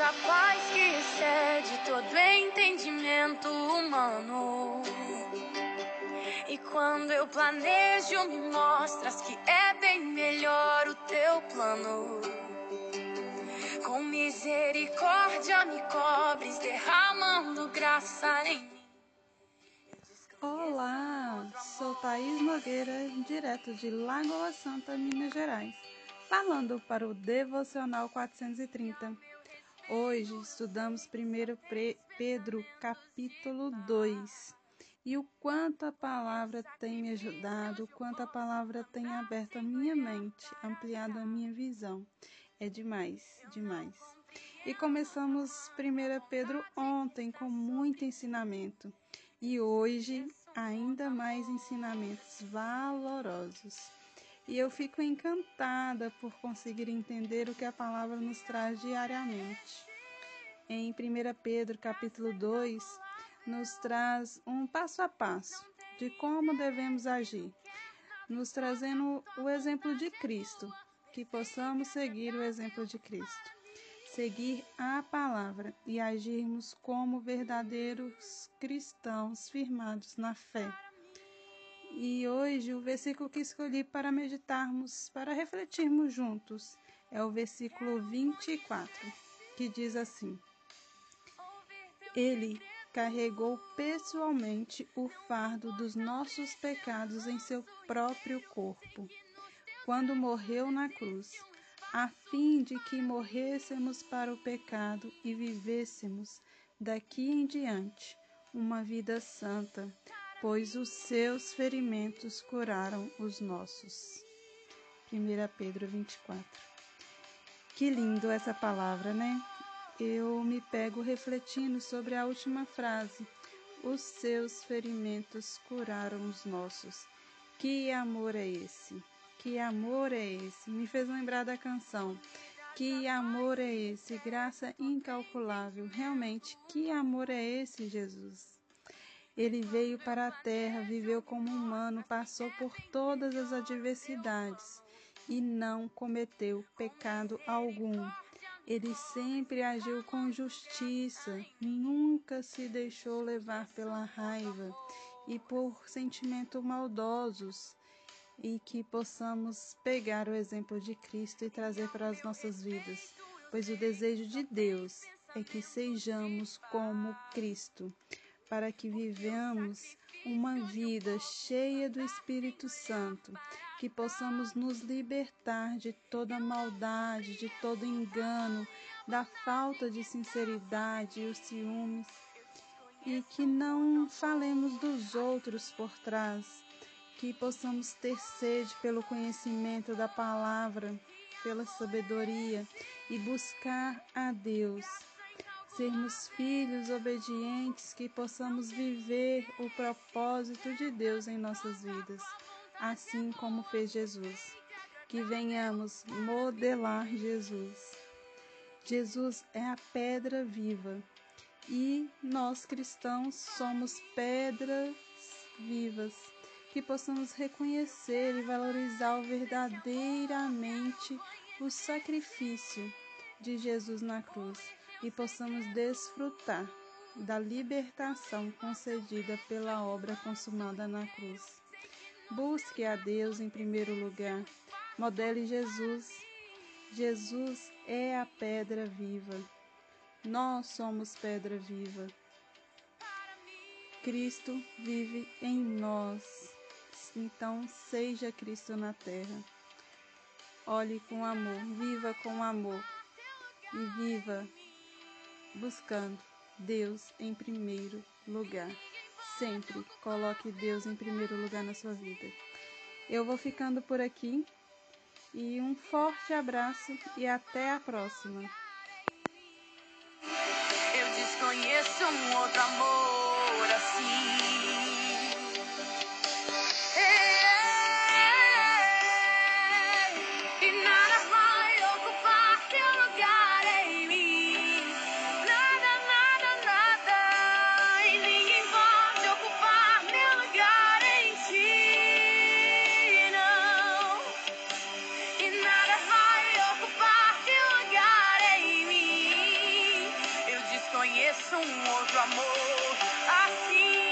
essa paz que excede todo entendimento humano. E quando eu planejo, me mostras que é bem melhor o teu plano. Com misericórdia me cobres, derramando graça em mim. Olá, sou Thaís Nogueira, direto de Lagoa Santa, Minas Gerais, falando para o Devocional 430. Hoje estudamos 1 Pedro, capítulo 2. E o quanto a palavra tem me ajudado, o quanto a palavra tem aberto a minha mente, ampliado a minha visão. É demais, demais. E começamos 1 Pedro ontem com muito ensinamento. E hoje ainda mais ensinamentos valorosos. E eu fico encantada por conseguir entender o que a palavra nos traz diariamente. Em 1 Pedro capítulo 2, nos traz um passo a passo de como devemos agir, nos trazendo o exemplo de Cristo, que possamos seguir o exemplo de Cristo, seguir a palavra e agirmos como verdadeiros cristãos firmados na fé. E hoje o versículo que escolhi para meditarmos, para refletirmos juntos, é o versículo 24, que diz assim: Ele carregou pessoalmente o fardo dos nossos pecados em seu próprio corpo, quando morreu na cruz, a fim de que morrêssemos para o pecado e vivêssemos daqui em diante uma vida santa, pois os seus ferimentos curaram os nossos. 1 Pedro 24. Que lindo essa palavra, né? eu me pego refletindo sobre a última frase: Os seus ferimentos curaram os nossos. Que amor é esse? Que amor é esse? Me fez lembrar da canção. Que amor é esse? Graça incalculável. Realmente, que amor é esse, Jesus? Ele veio para a terra, viveu como humano, passou por todas as adversidades e não cometeu pecado algum. Ele sempre agiu com justiça, nunca se deixou levar pela raiva e por sentimentos maldosos, e que possamos pegar o exemplo de Cristo e trazer para as nossas vidas, pois o desejo de Deus é que sejamos como Cristo, para que vivamos uma vida cheia do Espírito Santo que possamos nos libertar de toda maldade, de todo engano, da falta de sinceridade e os ciúmes, e que não falemos dos outros por trás, que possamos ter sede pelo conhecimento da palavra, pela sabedoria e buscar a Deus. Sermos filhos obedientes, que possamos viver o propósito de Deus em nossas vidas assim como fez Jesus. Que venhamos modelar Jesus. Jesus é a pedra viva e nós cristãos somos pedras vivas. Que possamos reconhecer e valorizar verdadeiramente o sacrifício de Jesus na cruz e possamos desfrutar da libertação concedida pela obra consumada na cruz. Busque a Deus em primeiro lugar. Modele Jesus. Jesus é a pedra viva. Nós somos pedra viva. Cristo vive em nós. Então, seja Cristo na terra. Olhe com amor, viva com amor e viva buscando Deus em primeiro lugar. Sempre coloque Deus em primeiro lugar na sua vida. Eu vou ficando por aqui e um forte abraço e até a próxima. Eu desconheço um outro amor assim. Um outro amor assim.